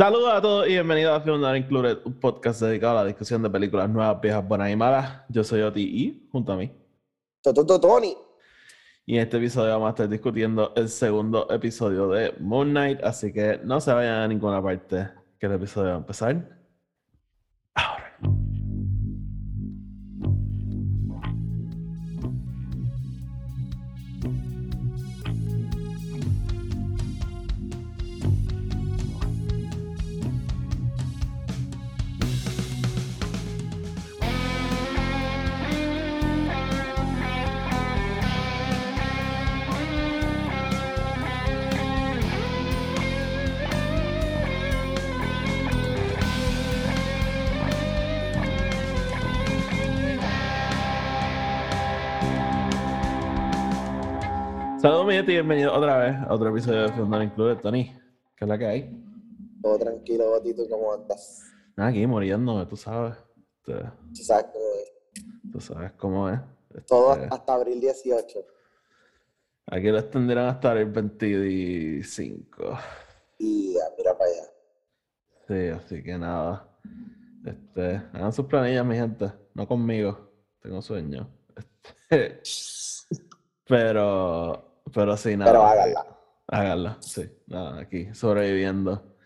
Saludos a todos y bienvenidos a Film Included, un podcast dedicado a la discusión de películas nuevas, viejas, buenas y malas. Yo soy Oti y junto a mí. Tony. Y en este episodio vamos a estar discutiendo el segundo episodio de Moon Knight, así que no se vayan a ninguna parte, que el episodio va a empezar. Bienvenidos otra vez a otro episodio de Film Not Included. Tony, ¿qué es la que hay? Todo tranquilo, Batito, ¿cómo andas? Aquí muriéndome, tú sabes. Este, Tú sabes cómo es. Todo Este, hasta abril 18. Aquí lo extendieron hasta el 25. Y ah, mira para allá. Sí, así que nada. Este, hagan sus planillas, mi gente. No conmigo. Tengo sueño. Este, pero, pero sí, nada. Pero háganla. Háganla, sí. Nada, aquí, sobreviviendo.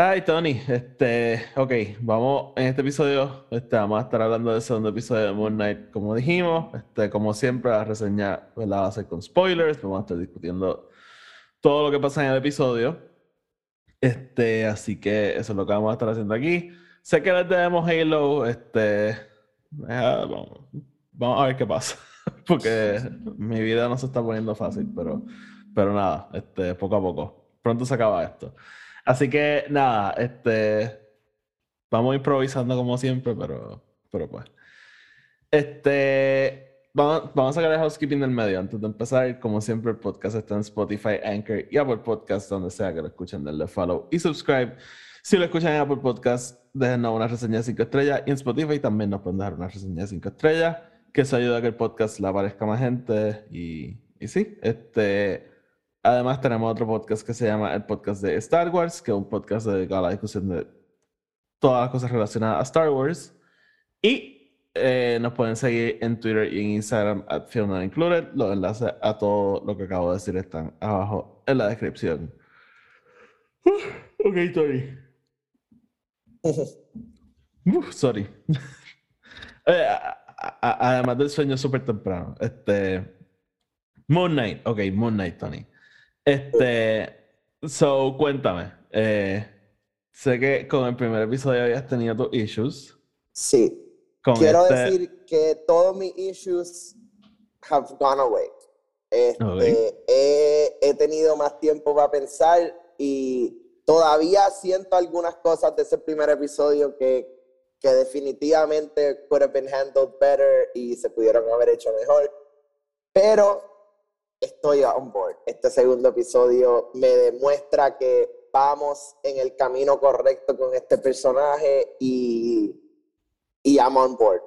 Ay, Tony, este, ok, vamos, en este episodio, este, vamos a estar hablando del segundo episodio de Moon Knight, como dijimos, este, como siempre, la reseña ¿verdad? va a ser con spoilers, vamos a estar discutiendo todo lo que pasa en el episodio. Este, así que eso es lo que vamos a estar haciendo aquí. Sé que les debemos Halo, este, ah, vamos, vamos a ver qué pasa, porque mi vida no se está poniendo fácil, pero, pero nada, este, poco a poco. Pronto se acaba esto. Así que nada, este, vamos improvisando como siempre, pero, pero pues. Este, vamos, vamos a sacar el housekeeping del medio antes de empezar. Como siempre, el podcast está en Spotify, Anchor y Apple Podcast, donde sea que lo escuchen, denle follow y subscribe. Si lo escuchan en Apple Podcast, déjenos una reseña de 5 estrellas. Y en Spotify también nos pueden dejar una reseña de 5 estrellas, que eso ayuda a que el podcast le aparezca a más gente. Y, y sí, este. Además, tenemos otro podcast que se llama el podcast de Star Wars, que es un podcast dedicado a la discusión de todas las cosas relacionadas a Star Wars. Y eh, nos pueden seguir en Twitter y en Instagram at Film Not Included. Los enlaces a todo lo que acabo de decir están abajo en la descripción. ok, Tony. Uf, sorry. Eh, a- además del sueño súper temprano. Este. Moon Knight. Ok, Moon Knight, Tony. Este. So, cuéntame. eh, sé que con el primer episodio habías tenido tus issues. Sí. Con Quiero este- decir que todos mis issues have gone away. Este, he, he tenido más tiempo para pensar y todavía siento algunas cosas de ese primer episodio que, que definitivamente could have been handled better y se pudieron haber hecho mejor. Pero estoy on board. Este segundo episodio me demuestra que vamos en el camino correcto con este personaje y, y I'm on board.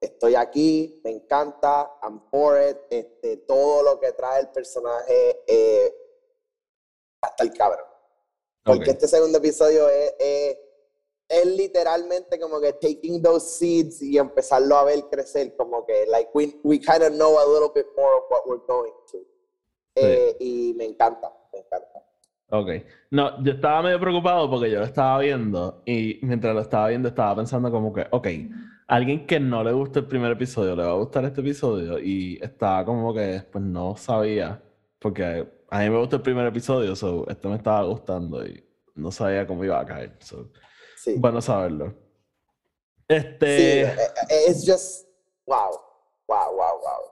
Estoy aquí, me encanta, I'm for it. Este, todo lo que trae el personaje eh, hasta el cabrón. Porque Ok. este segundo episodio es, es, es literalmente como que taking those seeds y empezarlo a ver crecer, como que like we, we kind of know a little bit more of what we're going to. Eh, y me encanta, me encanta. Ok. No, yo estaba medio preocupado porque yo lo estaba viendo y mientras lo estaba viendo estaba pensando como que, ok, alguien que no le gusta el primer episodio, ¿le va a gustar este episodio? Y estaba como que, pues no sabía, porque a mí me gusta el primer episodio, so este me estaba gustando y no sabía cómo iba a caer. So, Sí. bueno saberlo. Sí, Este... eh, eh, it's just wow, wow, wow, wow.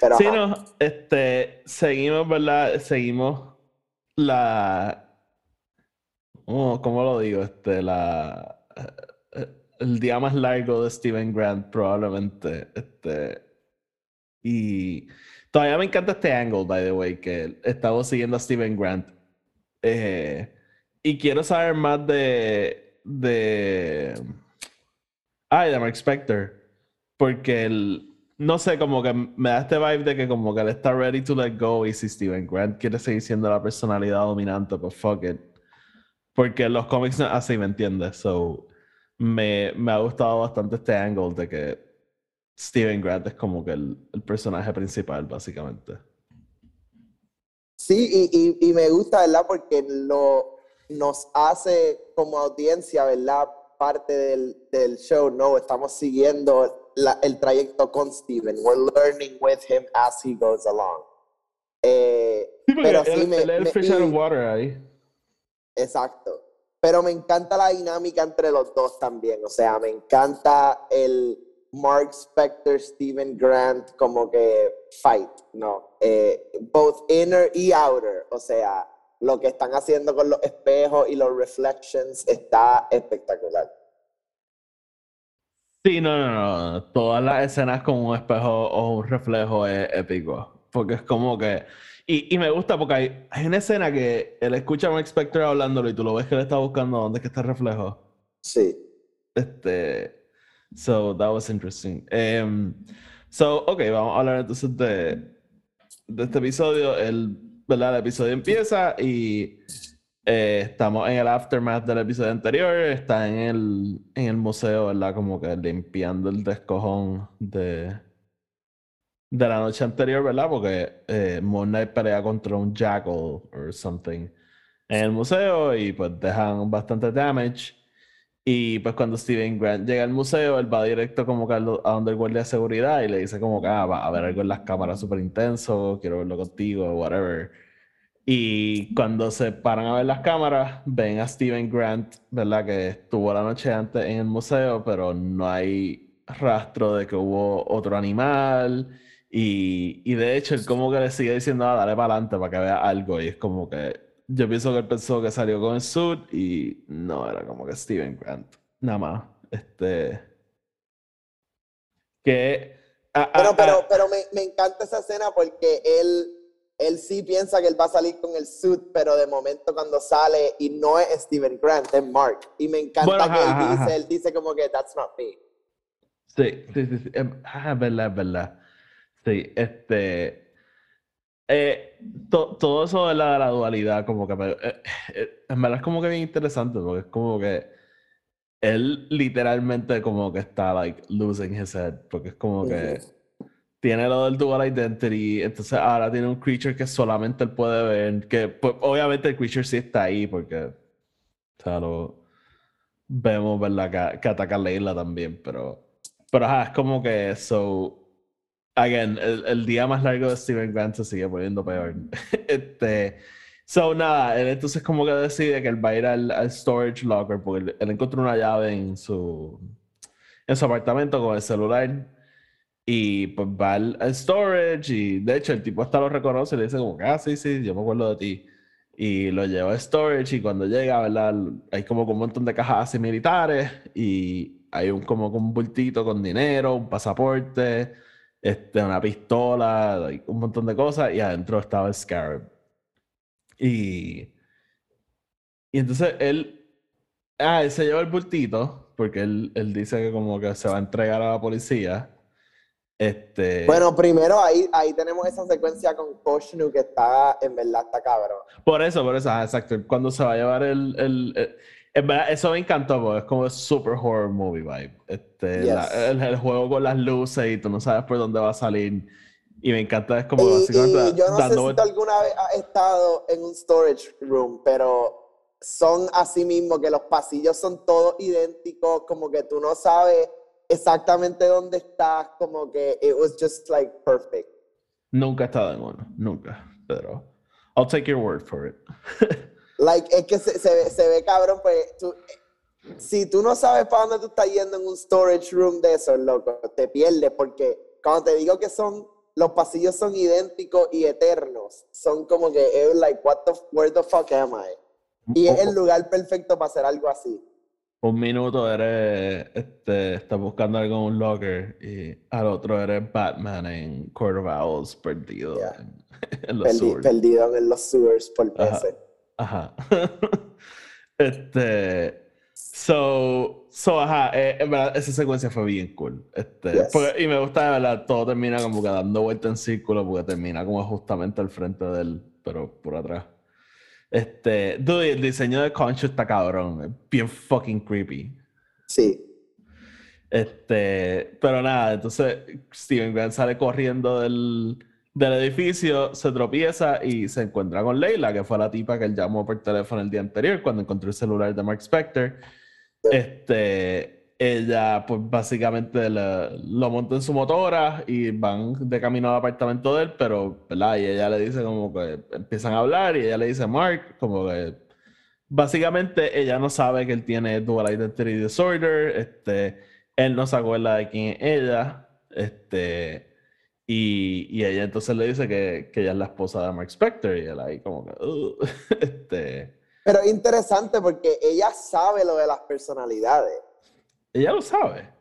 Pero Sí, ajá. no, este, seguimos, ¿verdad? Seguimos la, ¿cómo, cómo lo digo? Este, la, eh, el día más largo de Steven Grant, probablemente, este, y todavía me encanta este angle, by the way, que estamos siguiendo a Steven Grant, eh, y quiero saber más de, de, ay, de Mark Spector, porque el, no sé, como que me da este vibe de que como que él está ready to let go y si Steven Grant quiere seguir siendo la personalidad dominante, pues fuck it. Porque los cómics así, ¿me entiendes? So, me, me ha gustado bastante este angle de que Steven Grant es como que el, personaje principal, básicamente. Sí, y, y, y, me gusta, ¿verdad? Porque lo, nos hace como audiencia, ¿verdad? Parte del, del show, ¿no? Estamos siguiendo la, el trayecto con Steven. We're learning with him as he goes along. Eh, sí, pero sí, me, el me, fish out of water ahí. Exacto. Pero me encanta la dinámica entre los dos también. O sea, me encanta el Mark Spector, Steven Grant, como que fight, ¿no? Eh, both inner y outer. O sea, lo que están haciendo con los espejos y los reflections está espectacular. Sí, no, no, no. Todas las escenas con un espejo o un reflejo es épico. Porque es como que. Y, y me gusta porque hay, hay, una escena que él escucha a Mark Spector hablándolo y tú lo ves que él está buscando dónde es que está el reflejo. Sí. Este. So, that was interesting. Um, so, ok, vamos a hablar entonces de, de este episodio. El, ¿verdad? el episodio empieza y eh, estamos en el aftermath del episodio anterior. Está en el, en el museo, ¿verdad? Como que limpiando el descojón de, de la noche anterior, ¿verdad? Porque eh, pelea contra un jackal or something en el museo y pues dejan bastante damage. Y pues cuando Steven Grant llega al museo, él va directo como que a donde el guardia de seguridad y le dice como que ah, va a ver algo en las cámaras súper intenso, quiero verlo contigo, whatever. Y cuando se paran a ver las cámaras, ven a Steven Grant, ¿verdad? Que estuvo la noche antes en el museo, pero no hay rastro de que hubo otro animal. Y, y de hecho, él como que le sigue diciendo, ah, dale para adelante para que vea algo. Y es como que yo pienso que él pensó que salió con el suit y no, era como que Steven Grant. Nada más. Este. Que. Ah, pero, pero, pero me, me, encanta esa escena porque él, él sí piensa que él va a salir con el suit, pero de momento cuando sale y no es Steven Grant, es Mark. Y me encanta que él dice, él dice como que that's not me. Sí, sí, sí. sí. Ah, es verdad, es verdad. Sí, este. Eh, to, todo eso de la, la, dualidad, como que eh, eh, en verdad es como que bien interesante, porque es como que él literalmente como que está like losing his head, porque es como que tiene lo del dual identity, entonces ahora tiene un creature que solamente él puede ver, que pues, obviamente el creature sí está ahí, porque o sea, lo vemos, ¿verdad? Que, que ataca a Leila también, pero, pero ajá, es como que so again, el, el, día más largo de Steven Grant se sigue poniendo peor. este, so, nada, él entonces como que decide que él va a ir al, al storage locker porque él, él, encontró una llave en su, en su apartamento con el celular y pues va al, al, storage y de hecho el tipo hasta lo reconoce y le dice como que, ah, sí, sí, yo me acuerdo de ti. Y lo lleva a storage y cuando llega, ¿verdad? Hay como un montón de cajas así militares y hay un como un bultito con dinero, un pasaporte, este, una pistola, un montón de cosas, y adentro estaba el Scarab. Y, y entonces él, ah, él se lleva el bultito, porque él, él dice que como que se va a entregar a la policía. Este... Bueno, primero ahí, ahí tenemos esa secuencia con Koshnu que está, en verdad, está cabrón. Por eso, por eso, exacto. Cuando se va a llevar el, el en verdad, eso me encantó porque es como super horror movie vibe. Este, yes. la, el, el, juego con las luces y tú no sabes por dónde va a salir. Y me encanta, es como y, básicamente. Y yo no dando... sé si tú alguna vez has estado en un storage room, pero son así mismo que los pasillos son todos idénticos, como que tú no sabes exactamente dónde estás, como que it was just like perfect. Nunca he estado en uno, nunca, pero I'll take your word for it. Like, es que se, se, se ve cabrón, pues tú, si tú no sabes para dónde tú estás yendo en un storage room de esos, loco, te pierdes porque cuando te digo que son, los pasillos son idénticos y eternos, son como que, es like, what the, where the fuck am I? Y es el lugar perfecto para hacer algo así. Un minuto eres, este, estás buscando algo en un locker y al otro eres Batman en Court of Owls perdido Yeah. en, en los Perdi- sewers. perdido en los sewers por Ajá. Ajá. este. So, so, ajá, eh, en verdad, esa secuencia fue bien cool. Este, Yes. porque- y me gusta, de verdad, todo termina como que dando vuelta en círculo, porque termina como justamente al frente de él, pero por atrás. Este, dude, el diseño de Concho está cabrón, es bien fucking creepy. Sí. Este, pero nada, entonces Steven Grant sale corriendo del, del edificio, se tropieza y se encuentra con Leila, que fue la tipa que él llamó por teléfono el día anterior cuando encontró el celular de Mark Spector. Este, ella, pues básicamente lo monta en su motora y van de camino al apartamento de él, pero, ¿verdad? Y ella le dice como que empiezan a hablar y ella le dice Mark, como que básicamente ella no sabe que él tiene dual identity disorder, este, él no se acuerda de quién es ella, este. Y, ella entonces le dice que, ella es la esposa de Mark Spector y él ahí como que... este... Pero interesante porque ella sabe lo de las personalidades. Ella lo sabe.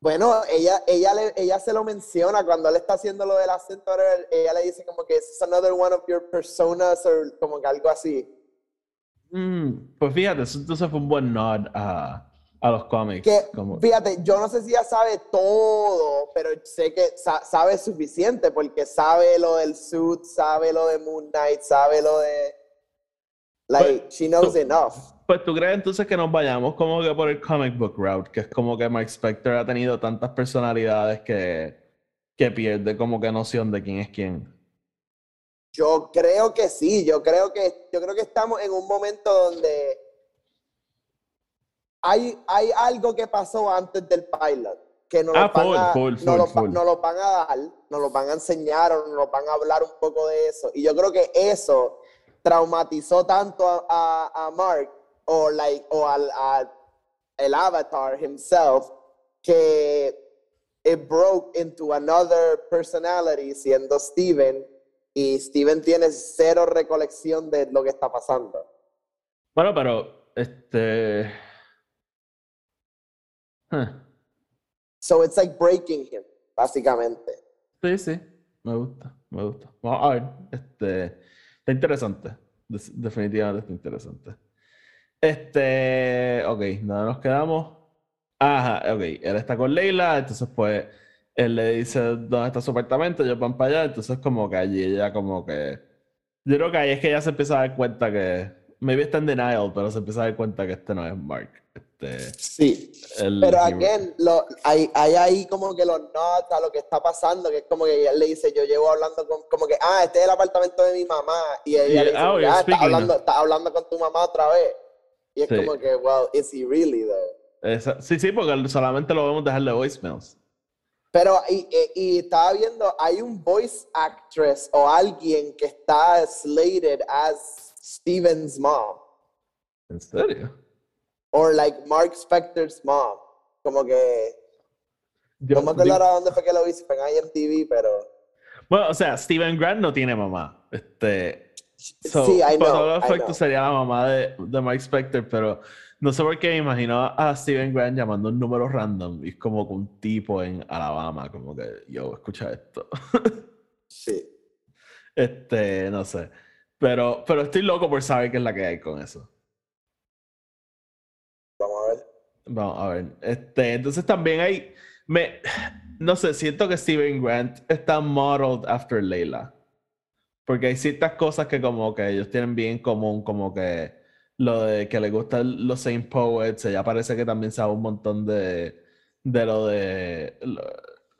Bueno, ella, ella, le, ella se lo menciona cuando él está haciendo lo del acento, ella le dice como que es another one of your personas o como que algo así. Mm, pues fíjate, eso entonces fue un buen nod a, a los cómics. Que, Fíjate, yo no sé si ya sabe todo, pero sé que sabe suficiente porque sabe lo del suit, sabe lo de Moon Knight, sabe lo de... Like, pues, she knows enough. Pues tú crees entonces que nos vayamos como que por el comic book route, que es como que Mike Spector ha tenido tantas personalidades que, que pierde como que noción de quién es quién. Yo creo que sí, yo creo que, yo creo que estamos en un momento donde hay, hay algo que pasó antes del pilot que no, lo, van a, no, lo, van a dar, nos lo van a enseñar o nos van a hablar un poco de eso. Y yo creo que eso traumatizó tanto a, a, Mark o, like, o al, el avatar himself que it broke into another personality siendo Steven y Steven tiene cero recolección de lo que está pasando. Bueno, pero este So it's like breaking him, básicamente. Sí, sí, me gusta, me gusta. Vamos a ver, este, está interesante, definitivamente está interesante. Este, ok, nada, nos quedamos. Ajá, ok, él está con Leila, entonces pues él le dice dónde está su apartamento, ellos van para allá, entonces como que allí ella como que... Yo creo que ahí es que ella se empieza a dar cuenta que... Maybe está en denial, pero se empieza a dar cuenta que este no es Mark. Este, sí, pero again, lo, hay, hay, ahí como que los nota lo que está pasando, que es como que él le dice, yo llevo hablando con, como que, ah, este es el apartamento de mi mamá, y ella le dice, oh, ah, está hablando, está hablando con tu mamá otra vez. Y es como que, well, is he really though? sí, sí, porque solamente lo vemos dejarle voicemails. Pero, y, y, estaba viendo, hay un voice actress o alguien que está slated as Steven's mom. ¿En serio? Or like Mark Spector's mom. Como que. Yo, no me acuerdo ahora dónde fue que lo hice, fue en IMTV, pero. Bueno, o sea, Steven Grant no tiene mamá. Este. sí, I know, todo efecto sería la mamá de, de Mike Spector, pero no sé por qué me imagino a Steven Grant llamando un número random y es como un tipo en Alabama, como que yo, escucha esto. sí. Este, no sé. Pero, pero estoy loco por saber qué es la que hay con eso. Vamos a ver. Este, entonces también hay. Me, no sé, siento que Steven Grant está modeled after Leila. Porque hay ciertas cosas que como que ellos tienen bien en común, como que lo de que le gustan los Saint Poets, ella parece que también sabe un montón de, de lo de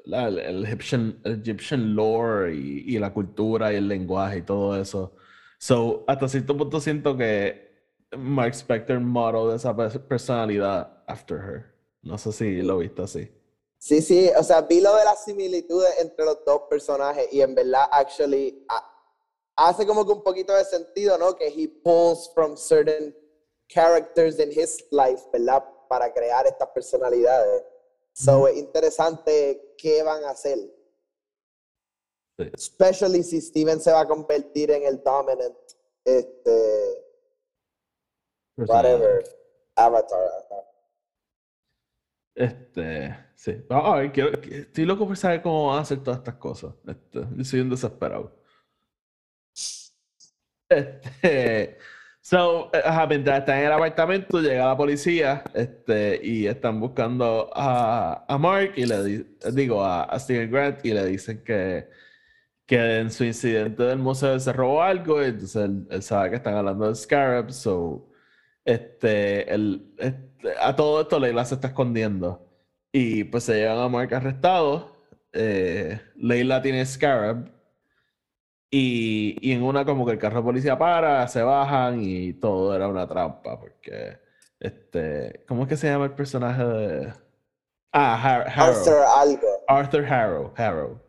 el, Egyptian, Egyptian lore y, y, la cultura y el lenguaje y todo eso. So, hasta cierto punto siento que Mark Spector model de esa personalidad after her. No sé si lo viste así. Sí, sí, o sea, vi lo de las similitudes entre los dos personajes y en verdad, actually, hace como que un poquito de sentido, ¿no? Que he pulls from certain characters in his life, ¿verdad? Para crear estas personalidades. So, es interesante qué van a hacer. Especially si Steven se va a convertir en el dominant este, Whatever. Avatar. Este, sí. Vamos a ver, quiero, estoy loco por saber cómo van a hacer todas estas cosas. Este, yo soy un desesperado. Este, so, mientras están en el apartamento, llega la policía este, y están buscando a, a Mark y le digo a, a Steven Grant y le dicen que, que en su incidente del museo se robó algo, y entonces él, sabe que están hablando de Scarab, so este, el, este, a todo esto Leila se está escondiendo. Y pues se llevan a Mark arrestado. Eh, Leila tiene Scarab. Y, y, en una como que el carro de policía para, se bajan y todo era una trampa. Porque, este, ¿cómo es que se llama el personaje de... Ah, Harrow. Arthur algo. Arthur Harrow. Harrow.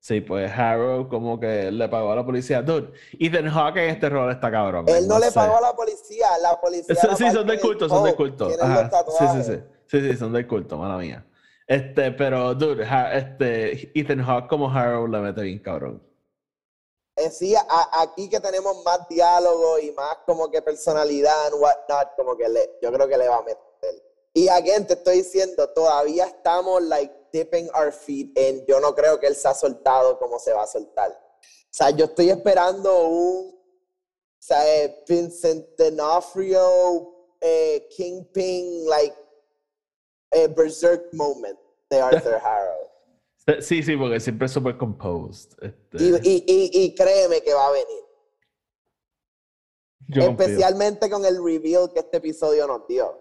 Sí, pues Harrow como que le pagó a la policía. Dude, Ethan Hawke en este rol está cabrón. Él no, le pagó a la policía, la policía. Sí, son de culto, son de culto. Ajá. Sí, sí, sí. Sí, sí, son de culto, mala mía. Este, pero, dude, este, Ethan Hawke como Harrow le mete bien cabrón. Eh, sí, aquí que tenemos más diálogo y más como que personalidad and whatnot, como que le, yo creo que le va a meter. Y again, te estoy diciendo, todavía estamos like dipping our feet en, yo no creo que él se ha soltado como se va a soltar. O sea, yo estoy esperando un, o sea, eh, Vincent D'Onofrio, eh, Kingpin, like, a berserk moment de Arthur Harrow. Sí, sí, porque siempre es super composed. Este. Y, y, y, créeme que va a venir. Especialmente con el reveal que este episodio nos dio.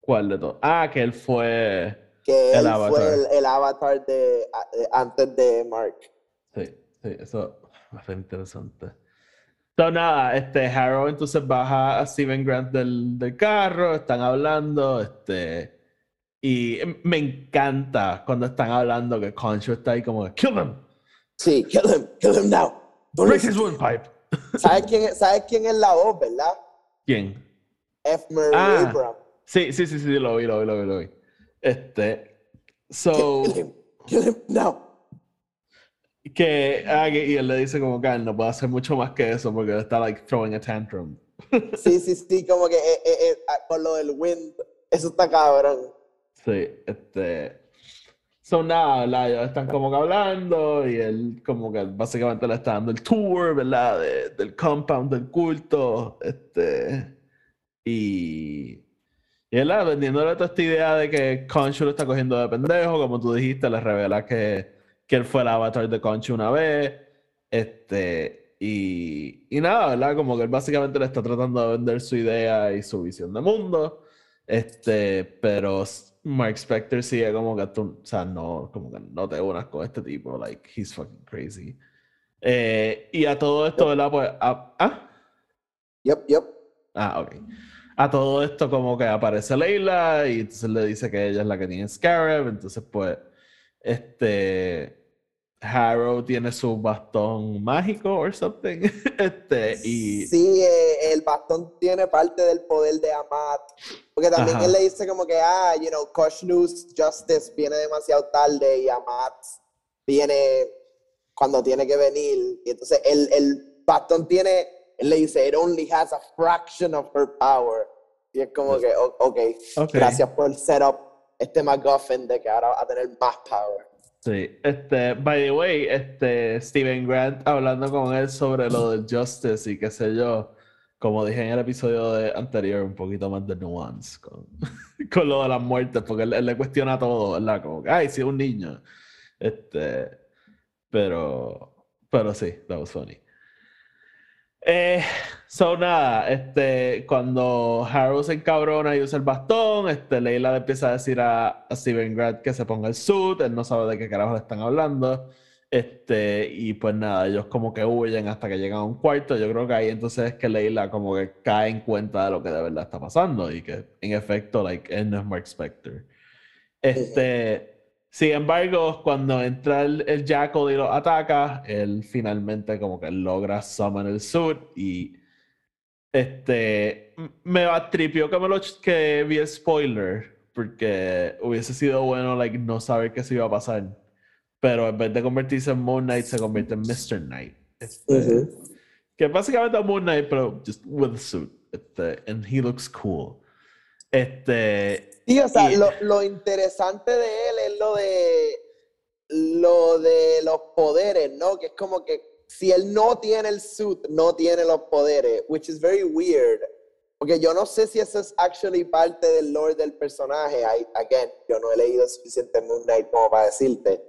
¿Cuál de todos? Ah, que él fue que él fue el, avatar de, antes de Mark. Sí, sí, eso va a ser interesante. Entonces, nada, este, Harrow entonces baja a Steven Grant del, del, carro, están hablando, este, y me encanta cuando están hablando que Concho está ahí como, kill him. Sí, kill him, kill him now. Break his windpipe. ¿Sabes quién, ¿Sabes quién es la voz, verdad? ¿Quién? F. Murray ah, Abraham. Sí, sí, sí, sí, lo vi, lo vi, lo vi, lo vi. Este, so. Kill him, kill him now. Que, ah, y él le dice como que no puede hacer mucho más que eso porque está like throwing a tantrum. Sí, sí, sí, como que eh, eh, eh, ah, con lo del wind, eso está cabrón. Sí, este. Son nada, Ellos están como que hablando y él como que básicamente le está dando el tour, ¿verdad? del compound del culto. Este. Y y él, vendiéndole toda esta idea de que Conchu lo está cogiendo de pendejo, como tú dijiste, le revela que, que él fue el avatar de Conchu una vez. Este, y, y nada, ¿verdad? Como que él básicamente le está tratando de vender su idea y su visión de mundo. Este, pero Mark Spector sigue como que tú, o sea, no, como que no te unas con este tipo, like, he's fucking crazy. Eh, y a todo esto, ¿verdad? Pues, ah, ¿ah? Yep, yep. Ah, ok a todo esto como que aparece Leila y entonces le dice que ella es la que tiene Scarab, entonces pues este Harrow tiene su bastón mágico o something, este y sí, eh, el bastón tiene parte del poder de Amat, porque también él le dice como que ah, you know, News Justice viene demasiado tarde y Amat viene cuando tiene que venir y entonces el, el bastón tiene le dice, it only has a fraction of her power. Y es como que, okay, ok, gracias por set up este MacGuffin de que ahora va a tener más power. Sí, este, by the way, este, Steven Grant hablando con él sobre lo del Justice y qué sé yo, como dije en el episodio de anterior, un poquito más de nuance con, con lo de las muertes, porque él, le cuestiona todo, ¿verdad? Como que, ay, sí, un niño. Este, pero, pero sí, that was funny. Eh, so nada, este, cuando Harrow se encabrona y usa el bastón, este, Leila le empieza a decir a, Steven Grant que se ponga el suit, él no sabe de qué carajo le están hablando. Este, y pues nada, ellos como que huyen hasta que llegan a un cuarto. Yo creo que ahí entonces es que Leila como que cae en cuenta de lo que de verdad está pasando y que en efecto, like, él no es Mark Spector. Este, sin embargo, cuando entra el, el Jackal y lo ataca, él finalmente como que logra summon el suit y este me tripió que me lo que vi el spoiler porque hubiese sido bueno like no saber qué se iba a pasar. Pero en vez de convertirse en Moon Knight se convierte en Mr. Knight. Este, Que básicamente es Moon Knight pero just with a suit. Este, and he looks cool. Este, Sí, o sea, lo, lo, interesante de él es lo de lo de los poderes, ¿no? Que es como que si él no tiene el suit, no tiene los poderes, which is very weird. Porque yo no sé si eso es actually parte del lore del personaje. I, again, yo no he leído suficiente Moon Knight como para decirte.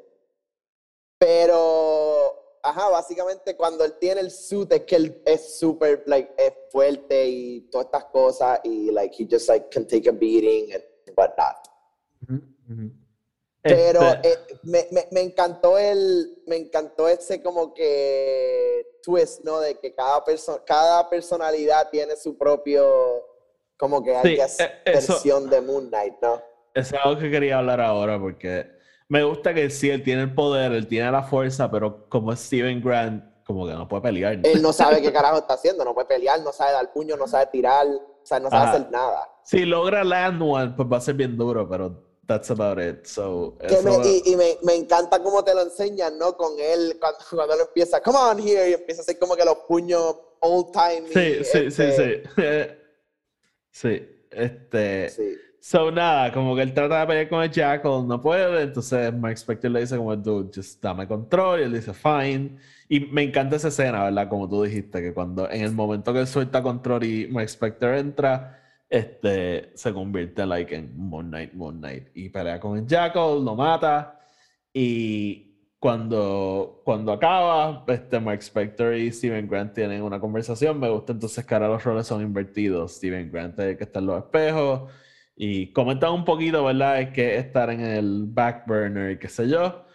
Pero, ajá, básicamente cuando él tiene el suit es que él es súper, like, es fuerte y todas estas cosas y, like, he just, like, can take a beating and whatnot. Pero Este, eh, me, me, me encantó el, me encantó ese como que twist, ¿no? De que cada persona, cada personalidad tiene su propio, como que Sí, guess, eh, eso- versión de Moon Knight, ¿no? es algo que quería hablar ahora porque me gusta que sí, él tiene el poder, él tiene la fuerza, pero como Steven Grant, como que no puede pelear. Él no sabe qué carajo está haciendo, no puede pelear, no sabe dar puño, no sabe tirar, o sea, no sabe Ajá. hacer nada. Si logra land one, pues va a ser bien duro, pero that's about it. So, Que me- y y me, me encanta cómo te lo enseñan, ¿no? Con él, cuando, cuando él empieza, come on here, y empieza a hacer como que los puños old time. Sí, sí, sí, sí. sí, este... sí. So, nada, como que él trata de pelear con el Jackal, no puede, entonces Mark Spector le dice como, dude, just dame control, y él dice, fine. Y me encanta esa escena, ¿verdad? Como tú dijiste, que cuando en el momento que él suelta control y Mark Spector entra, este, se convierte like, en Moon Knight, Moon Knight, y pelea con el Jackal, lo mata, y cuando, cuando acaba, este, Mark Spector y Steven Grant tienen una conversación, me gusta entonces que ahora los roles son invertidos, Steven Grant es el que está en los espejos, y comentan un poquito, ¿verdad? Es que estar en el back burner y qué sé yo.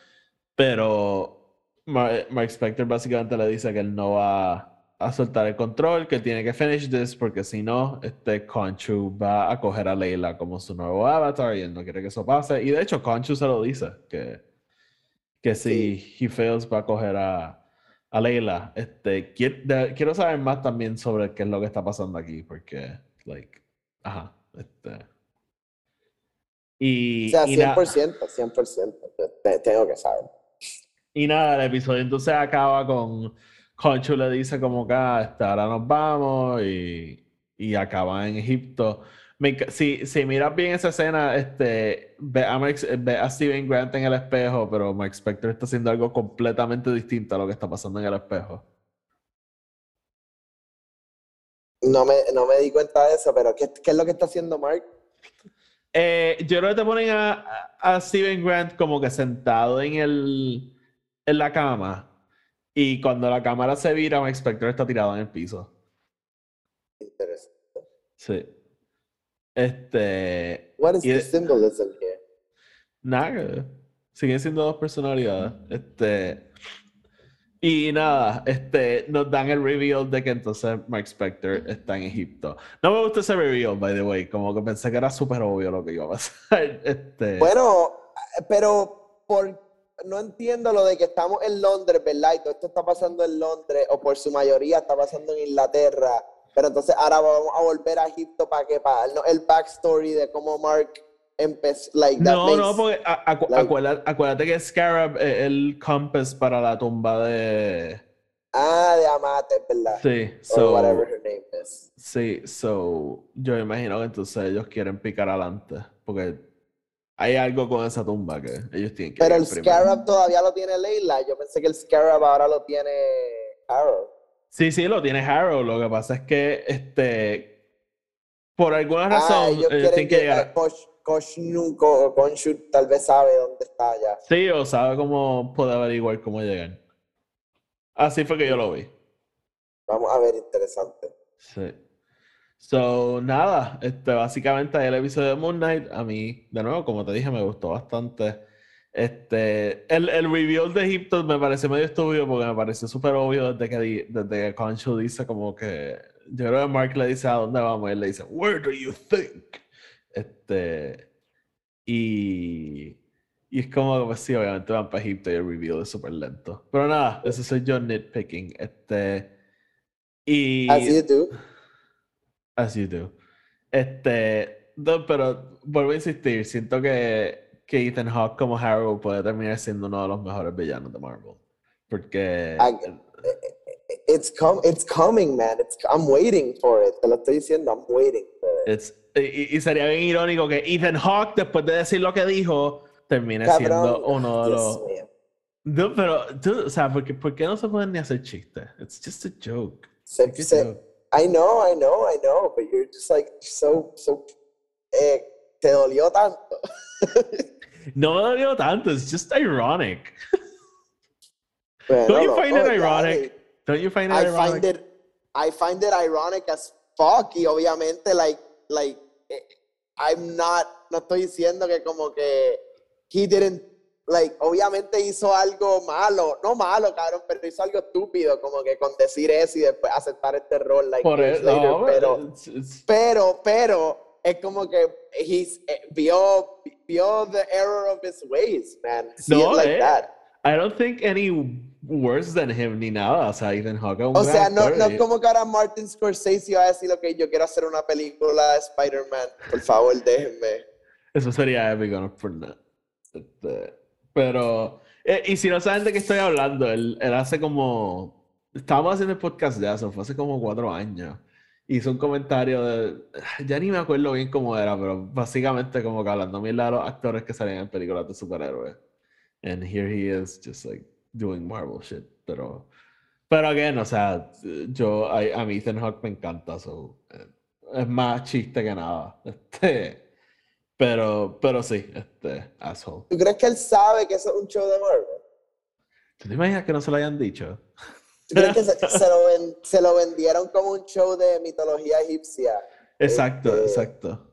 Pero Mar- Mark Spector básicamente le dice que él no va a soltar el control, que tiene que finish this, porque si no, este Conchu va a coger a Leila como su nuevo avatar y él no quiere que eso pase. Y de hecho, Conchu se lo dice, que, que si he fails va a coger a, a Leila. Este, qui- de- quiero saber más también sobre qué es lo que está pasando aquí, porque, like, ajá, este. Y, O sea, y na- 100%, 100%. te- Tengo que saber. y nada, el episodio entonces acaba con Conchu le dice como que "Ah, este, ahora nos vamos y, y acaba en Egipto. Me si, si miras bien esa escena, este, ve, a Mark- ve a Steven Grant en el espejo, pero Mark Spector está haciendo algo completamente distinto a lo que está pasando en el espejo. No me, no me di cuenta de eso, pero ¿qué, qué es lo que está haciendo Mark? Eh, yo creo que te ponen a, a- Steven Grant como que sentado en el en la cama y cuando la cámara se vira, Mark Spector está tirado en el piso. Interesante. Sí. Este. What is the symbolism here? Nada. Siguen siendo dos personalidades. Este. Y nada, este, nos dan el reveal de que entonces Mark Spector está en Egipto. No me gusta ese reveal, by the way. Como que pensé que era súper obvio lo que iba a pasar. Este. Bueno, pero por, no entiendo lo de que estamos en Londres, ¿verdad? Y todo esto está pasando en Londres, o por su mayoría está pasando en Inglaterra. Pero entonces ahora vamos a volver a Egipto para que para el backstory de cómo Mark empezó. Like, that No, makes- no, porque a- acu- like- acuérdate, acuérdate que Scarab es el compass para la tumba de. Ah, de Amate, ¿verdad? Sí, Or so. whatever her name is. Sí, so. Yo imagino que entonces ellos quieren picar adelante. Porque hay algo con esa tumba que ellos tienen que Pero el primero. Scarab todavía lo tiene Leila. Yo pensé que el Scarab ahora lo tiene Harold. Sí, sí, lo tiene Harrow. Lo que pasa es que, este. Por alguna Ah, razón, ellos ellos quieren tienen que llegar. Kosh- Koshnu- Ko- Khonshu tal vez sabe dónde está ya. Sí, o sabe cómo puede averiguar cómo llegar. Así fue que yo lo vi. Vamos a ver, interesante. Sí. So, nada, este, básicamente el episodio de Moon Knight, a mí, de nuevo, como te dije, me gustó bastante. Este, el, el reveal de Egipto me pareció medio estúpido porque me pareció súper obvio desde que, desde que dice como que, yo creo que Mark le dice a dónde vamos y él le dice, Where do you think? Este, y, y es como pues sí, obviamente van para Egipto y el reveal es súper lento. Pero nada, ese soy yo nitpicking. Este, y... As you do. As you do. Este, no, pero vuelvo a insistir, siento que, que Ethan Hawke como Harrow puede terminar siendo uno de los mejores villanos de Marvel. Porque I- It's, com it's coming, man. It's, I'm waiting for it. Te lo estoy diciendo, I'm waiting for it. it's- y, y sería bien irónico que Ethan Hawke, después de decir lo que dijo, termine Cabrón, siendo uno de los... No, pero, tú, o sea, ¿por qué, por qué no se pueden ni hacer chistes? It's just a joke. Se- Like a joke. I know, I know, I know, but you're just like so, so. Eh, te dolió tanto. No me dolió tanto, it's just ironic. Don't you find it ironic? Don't you find it I ironic? find it I find it ironic as fuck y obviamente like like eh, I'm not no estoy diciendo que como que he didn't like obviamente hizo algo malo, no malo, cabrón, pero hizo algo estúpido como que con decir eso y después aceptar este rol like Por years eso, later, no, pero it's- it's- pero pero es como que he's eh, vio vio the error of his ways, man. See No, it like eh. that. I don't think any worse than him ni nada. O sea, Ethan Hawke O sea, no, no es como que ahora Martin Scorsese va a decir, ok, yo quiero hacer una película de Spider-Man. Por favor, déjenme. Eso sería épico, no por nada. Este, pero, eh, y si no saben de qué estoy hablando, él, él hace como. Estábamos haciendo el podcast ya, eso fue hace como cuatro años. Hizo un comentario de. Ya ni me acuerdo bien cómo era, pero básicamente como que hablando mil de los actores que salían en películas de superhéroes. And here he is, just like doing Marvel shit. Pero, pero again, o sea, yo, a, a mí Ethan Hawke me encanta, so, eh, es más chiste que nada. Este. Pero, pero sí, este, asshole. ¿Tú crees que él sabe que eso es un show de Marvel? ¿Tú te imaginas que no se lo hayan dicho? ¿Tú crees que se, se lo, ven- se lo vendieron como un show de mitología egipcia? Exacto, Este, exacto.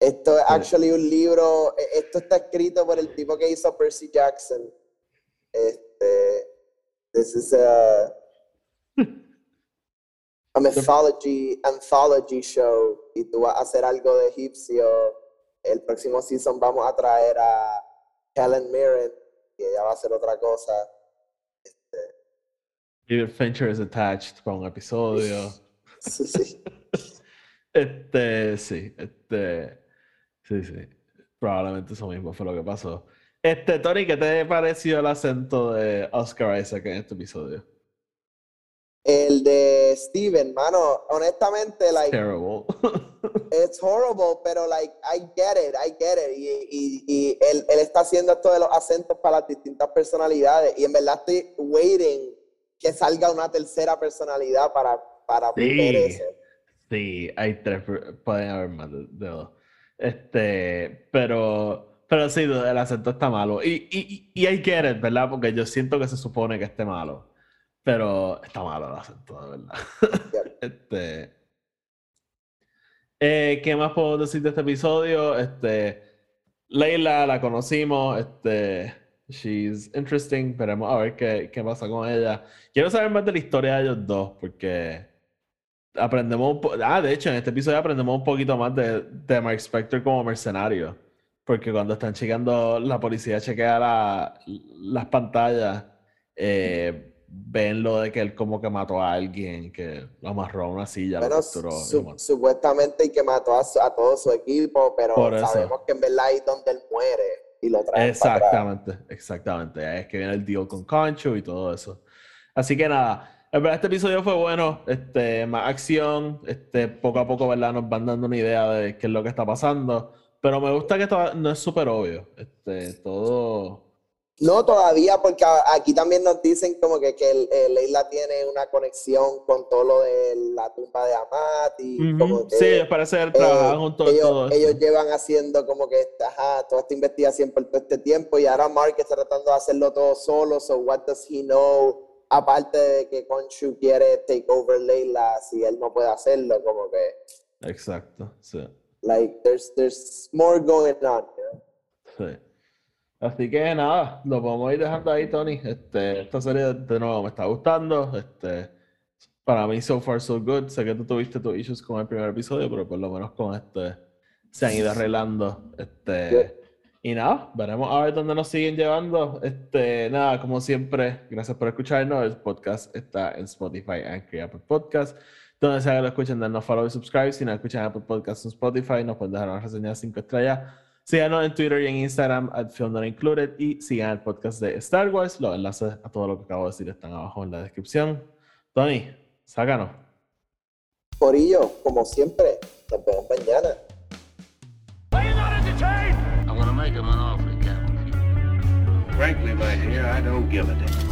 Esto es Sí. actually un libro, eh, esto está escrito por el tipo que hizo Percy Jackson. Este, this is a, a mythology anthology show y tú vas a hacer algo de egipcio. El próximo season vamos a traer a Helen Mirren y ella va a hacer otra cosa. David Fincher is attached para un episodio. Sí, sí. Este, sí, este, sí, sí. Probablemente eso mismo fue lo que pasó. Este, Tony, ¿qué te pareció el acento de Oscar Isaac en este episodio? El de Steven, mano, honestamente, like, Terrible. It's horrible, pero like I get it, I get it. Y, y, y él, él está haciendo esto de los acentos para las distintas personalidades. Y en verdad estoy waiting que salga una tercera personalidad para, para Sí. ver eso. Sí, hay tres, pueden haber más de dos. Este, pero, pero sí, el acento está malo. Y, y, y I get it, ¿verdad? Porque yo siento que se supone que esté malo. Pero está malo el acento, de verdad. Yep. Este. eh, ¿qué más puedo decir de este episodio? Este. Leila la conocimos. Este. She's interesting. Veremos a ver qué, qué pasa con ella. Quiero saber más de la historia de ellos dos, porque aprendemos ah, de hecho, en este episodio aprendemos un poquito más de, de Mark Spector como mercenario. Porque cuando están checando, la policía chequea la- las pantallas, eh, ven lo de que él como que mató a alguien, que lo amarró a una silla, lo Bueno, capturó. su- lo supuestamente y que mató a, a todo su equipo, pero Por eso. sabemos que en verdad ahí es donde él muere y lo atrás. Exactamente, exactamente. Ahí es que viene el deal con Concho y todo eso. Así que nada, en verdad este episodio fue bueno, este, más acción, este, poco a poco, ¿verdad? Nos van dando una idea de qué es lo que está pasando. Pero me gusta que to- no es súper obvio. Este, todo. No todavía, porque aquí también nos dicen como que, que el- el Leila tiene una conexión con todo lo de la tumba de Amat y como Ujú. que Sí, ellos parece que trabajaban eh, juntos en ellos, todo esto. ellos llevan haciendo como que esta- ajá, toda esta investigación por todo este tiempo y ahora Mark está tratando de hacerlo todo solo, so what does he know? Aparte de que Khonshu quiere take over Leila, si él no puede hacerlo, como que, Exacto, sí. Like, there's, there's more going on, you know? Sí. Así que nada, lo podemos ir dejando ahí, Tony. Este, esta serie de nuevo me está gustando. Este, para mí, so far, so good. Sé que tú tuviste tus issues con el primer episodio, pero por lo menos con este se han ido arreglando. Este, y nada, veremos a ver dónde nos siguen llevando. Este, nada, como siempre, gracias por escucharnos. El podcast está en Spotify, Anchor y Apple Podcast. Donde sea que lo escuchen, denos follow y subscribe. Si no escuchan Apple Podcasts en Spotify, nos pueden dejar una reseña de 5 estrellas. Síganos en Twitter y en Instagram, at Film Not Included, y sigan el podcast de Star Wars. Los enlaces a todo lo que acabo de decir están abajo en la descripción. Tony, sácanos. Corillo, como siempre, nos vemos mañana. Frankly, my dear, I don't give a damn.